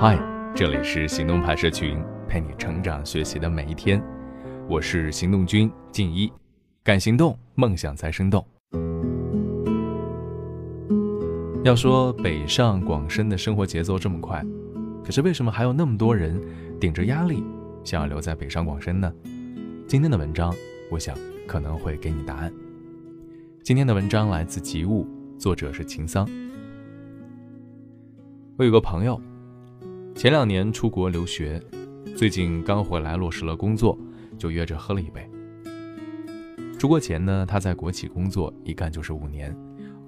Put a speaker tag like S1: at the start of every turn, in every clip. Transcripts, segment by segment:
S1: 嗨，这里是行动派社群，陪你成长学习的每一天。我是行动君静一，敢行动，梦想才生动。要说北上广深的生活节奏这么快，可是为什么还有那么多人顶着压力想要留在北上广深呢？今天的文章，我想可能会给你答案。今天的文章来自吉物，作者是秦桑。我有个朋友。前两年出国留学，最近刚回来落实了工作，就约着喝了一杯。出国前呢，他在国企工作，一干就是五年，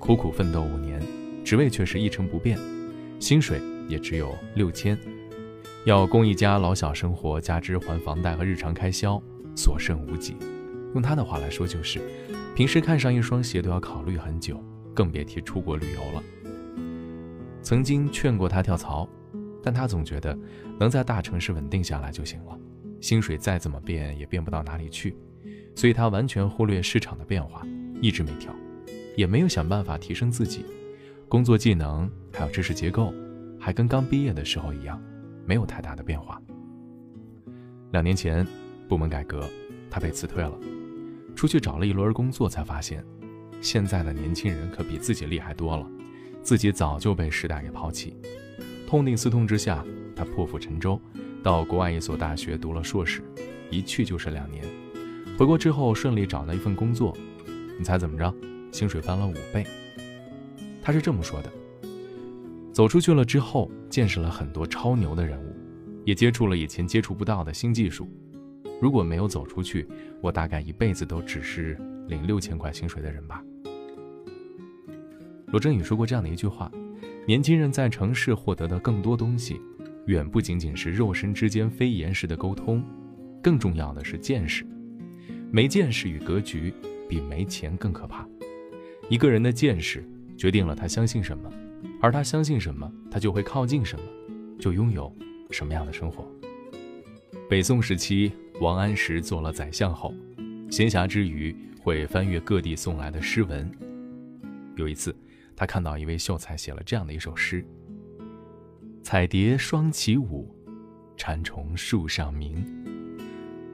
S1: 苦苦奋斗五年，职位却是一成不变，薪水也只有六千，要供一家老小生活，加之还房贷和日常开销，所剩无几。用他的话来说，就是平时看上一双鞋都要考虑很久，更别提出国旅游了。曾经劝过他跳槽。但他总觉得能在大城市稳定下来就行了，薪水再怎么变也变不到哪里去，所以他完全忽略市场的变化，一直没跳，也没有想办法提升自己，工作技能还有知识结构，还跟刚毕业的时候一样，没有太大的变化。两年前，部门改革，他被辞退了，出去找了一轮工作，才发现，现在的年轻人可比自己厉害多了，自己早就被时代给抛弃。痛定思痛之下，他破釜沉舟，到国外一所大学读了硕士，一去就是两年。回国之后顺利找到一份工作，你猜怎么着？薪水翻了五倍。他是这么说的：走出去了之后，见识了很多超牛的人物，也接触了以前接触不到的新技术。如果没有走出去，我大概一辈子都只是领六千块薪水的人吧。罗振宇说过这样的一句话。年轻人在城市获得的更多东西，远不仅仅是肉身之间非言式的沟通，更重要的是见识。没见识与格局，比没钱更可怕。一个人的见识决定了他相信什么，而他相信什么，他就会靠近什么，就拥有什么样的生活。北宋时期，王安石做了宰相后，闲暇之余会翻阅各地送来的诗文。有一次。他看到一位秀才写了这样的一首诗：“彩蝶双起舞，蝉虫树上鸣。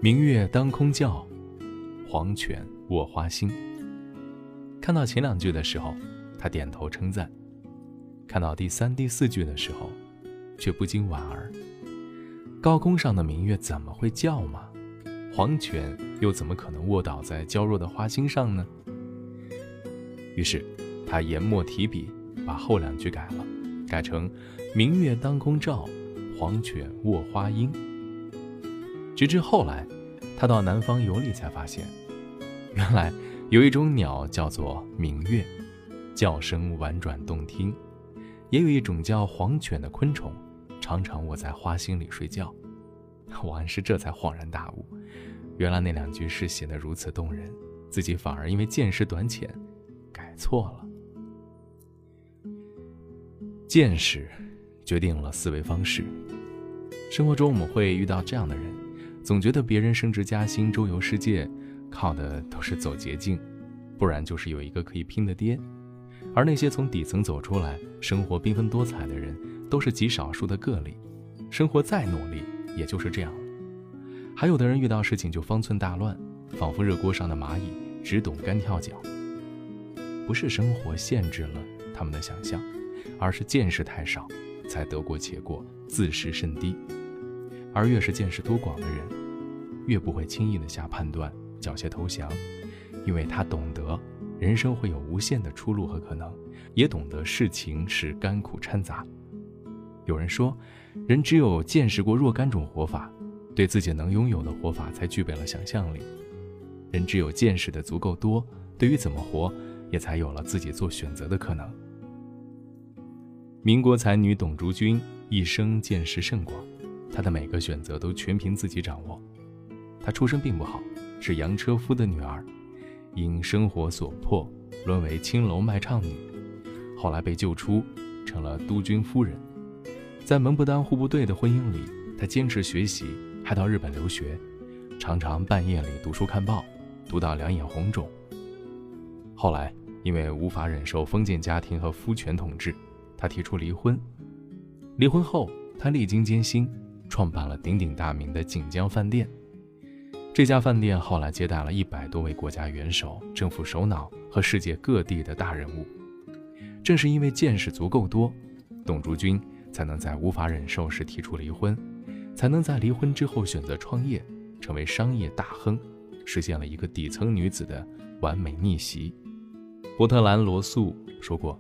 S1: 明月当空叫，黄犬卧花心。”看到前两句的时候，他点头称赞；看到第三、第四句的时候，却不禁莞尔。高空上的明月怎么会叫嘛？黄犬又怎么可能卧倒在娇弱的花心上呢？于是。他研墨提笔，把后两句改了，改成“明月当空照，黄犬卧花阴”。直至后来，他到南方游历，才发现，原来有一种鸟叫做明月，叫声婉转动听；也有一种叫黄犬的昆虫，常常卧在花心里睡觉。王安石这才恍然大悟，原来那两句诗写得如此动人，自己反而因为见识短浅，改错了。见识决定了思维方式。生活中我们会遇到这样的人，总觉得别人升职加薪、周游世界，靠的都是走捷径，不然就是有一个可以拼的爹。而那些从底层走出来、生活缤纷多彩的人，都是极少数的个例。生活再努力，也就是这样了。还有的人遇到事情就方寸大乱，仿佛热锅上的蚂蚁，只懂干跳脚。不是生活限制了他们的想象。而是见识太少，才得过且过，自视甚低。而越是见识多广的人，越不会轻易的下判断，缴械投降，因为他懂得人生会有无限的出路和可能，也懂得事情是甘苦掺杂。有人说，人只有见识过若干种活法，对自己能拥有的活法才具备了想象力。人只有见识的足够多，对于怎么活，也才有了自己做选择的可能。民国才女董竹君一生见识甚广，她的每个选择都全凭自己掌握。她出身并不好，是洋车夫的女儿，因生活所迫沦为青楼卖唱女，后来被救出，成了督军夫人。在门不当户不对的婚姻里，她坚持学习，还到日本留学，常常半夜里读书看报，读到两眼红肿。后来因为无法忍受封建家庭和夫权统治。他提出离婚，离婚后他历经艰辛，创办了鼎鼎大名的锦江饭店。这家饭店后来接待了一百多位国家元首、政府首脑和世界各地的大人物。正是因为见识足够多，董竹君才能在无法忍受时提出离婚，才能在离婚之后选择创业，成为商业大亨，实现了一个底层女子的完美逆袭。伯特兰·罗素说过：“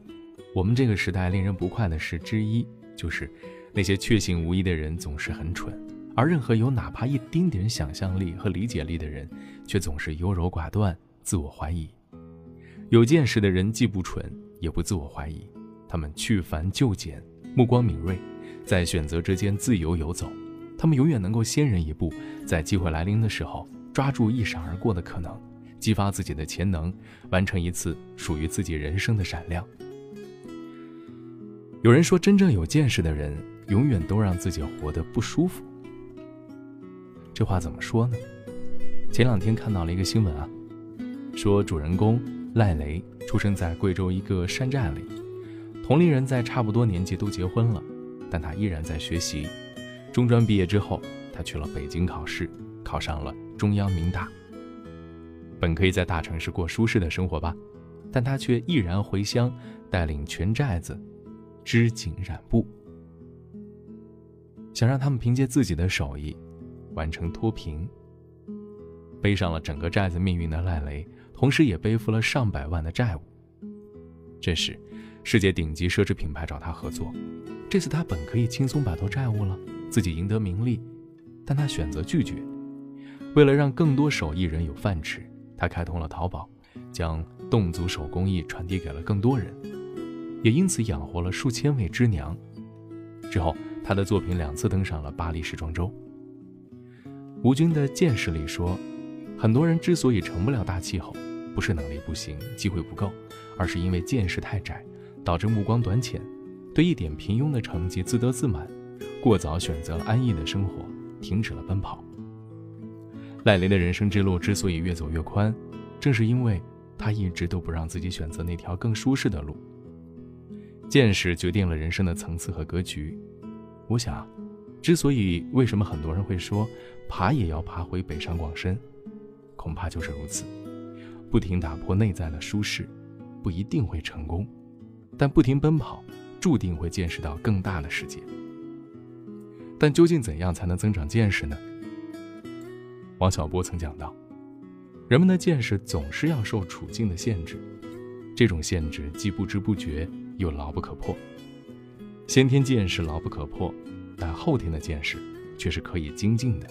S1: 我们这个时代令人不快的事之一，就是那些确信无疑的人总是很蠢，而任何有哪怕一丁点想象力和理解力的人，却总是优柔寡断、自我怀疑。有见识的人既不蠢，也不自我怀疑，他们去繁就简，目光敏锐，在选择之间自由游走。他们永远能够先人一步，在机会来临的时候，抓住一闪而过的可能。”激发自己的潜能，完成一次属于自己人生的闪亮。有人说，真正有见识的人，永远都让自己活得不舒服。这话怎么说呢？前两天看到了一个新闻啊，说主人公赖雷出生在贵州一个山寨里，同龄人在差不多年纪都结婚了，但他依然在学习。中专毕业之后，他去了北京考试，考上了中央民大。本可以在大城市过舒适的生活吧，但他却毅然回乡，带领全寨子织锦染布，想让他们凭借自己的手艺完成脱贫。背上了整个寨子命运的赖雷，同时也背负了上百万的债务。这时，世界顶级奢侈品牌找他合作，这次他本可以轻松摆脱债务了，自己赢得名利，但他选择拒绝。为了让更多手艺人有饭吃。他开通了淘宝，将侗族手工艺传递给了更多人，也因此养活了数千位织娘。之后，他的作品两次登上了巴黎时装周。吴军的见识里说，很多人之所以成不了大气候，不是能力不行、机会不够，而是因为见识太窄，导致目光短浅，对一点平庸的成绩自得自满，过早选择了安逸的生活，停止了奔跑。赖雷的人生之路之所以越走越宽，正是因为他一直都不让自己选择那条更舒适的路。见识决定了人生的层次和格局。我想，之所以为什么很多人会说爬也要爬回北上广深，恐怕就是如此。不停打破内在的舒适，不一定会成功，但不停奔跑，注定会见识到更大的世界。但究竟怎样才能增长见识呢？王小波曾讲到，人们的见识总是要受处境的限制，这种限制既不知不觉又牢不可破。先天见识牢不可破，但后天的见识却是可以精进的。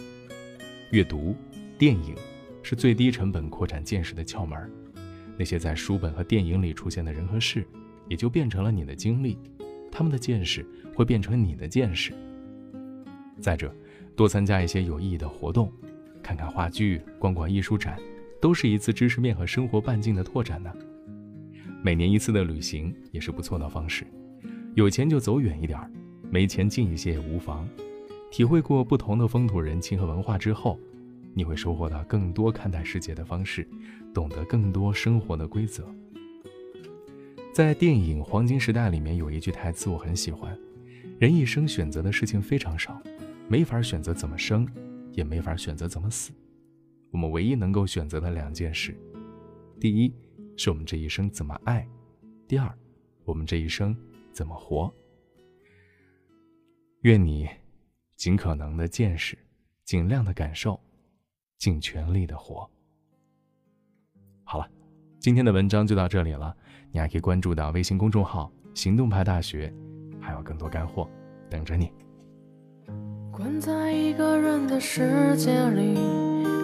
S1: 阅读、电影是最低成本扩展见识的窍门。那些在书本和电影里出现的人和事，也就变成了你的经历，他们的见识会变成你的见识。再者，多参加一些有意义的活动。看看话剧，逛逛艺术展，都是一次知识面和生活半径的拓展呢。每年一次的旅行也是不错的方式。有钱就走远一点儿，没钱近一些也无妨。体会过不同的风土人情和文化之后，你会收获到更多看待世界的方式，懂得更多生活的规则。在电影《黄金时代》里面有一句台词我很喜欢：人一生选择的事情非常少，没法选择怎么生。也没法选择怎么死，我们唯一能够选择的两件事，第一是我们这一生怎么爱，第二，我们这一生怎么活。愿你尽可能的见识，尽量的感受，尽全力的活。好了，今天的文章就到这里了，你还可以关注到微信公众号“行动派大学”，还有更多干货等着你。
S2: 关在一个人的世界里，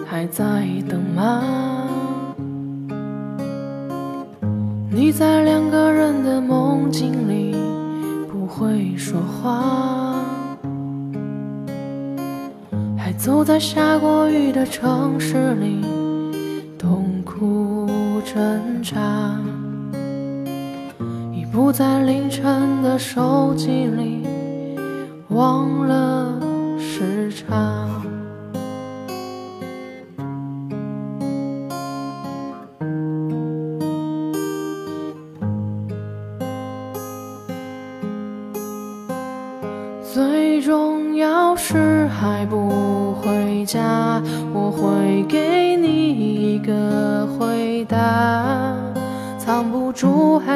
S2: 还在等吗？你在两个人的梦境里，不会说话，还走在下过雨的城市里，痛苦挣扎，已不在凌晨的手机里，忘了。时差，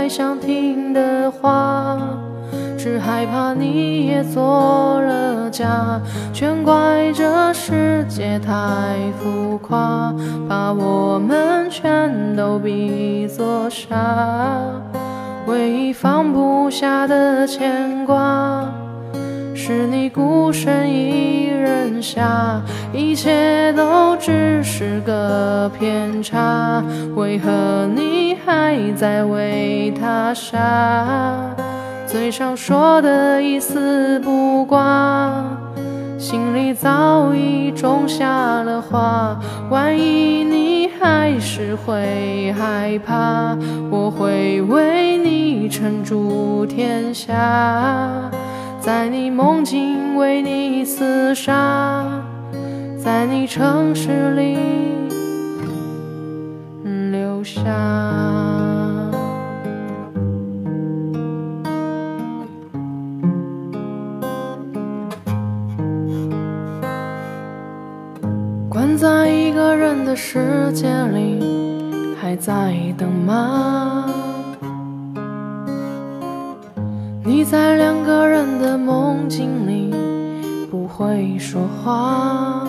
S2: 想听的话，只害怕你也做了假。全怪这世界太浮夸，把我们全都比作傻。唯一放不下的牵挂。是你孤身一人下，一切都只是个偏差，为何你还在为他傻？嘴上说的一丝不挂，心里早已种下了花。万一你还是会害怕，我会为你撑住天下。在你梦境为你厮杀，在你城市里留下。关在一个人的世界里，还在等吗？你在两个人的梦境里不会说话，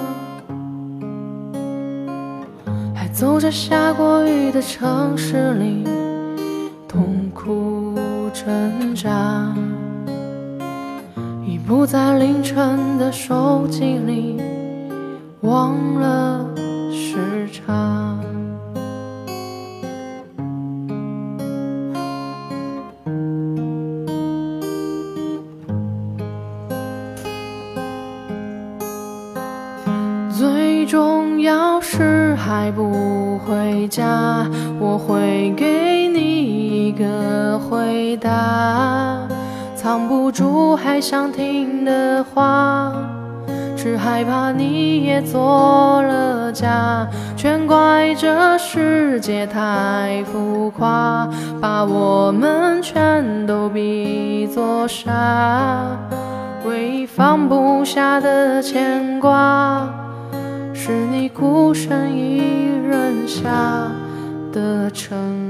S2: 还走着下过雨的城市里痛苦挣扎，已不在凌晨的手机里忘了时差。回家，我会给你一个回答。藏不住还想听的话，只害怕你也做了假。全怪这世界太浮夸，把我们全都比作傻。唯一放不下的牵挂。是你孤身一人下的城。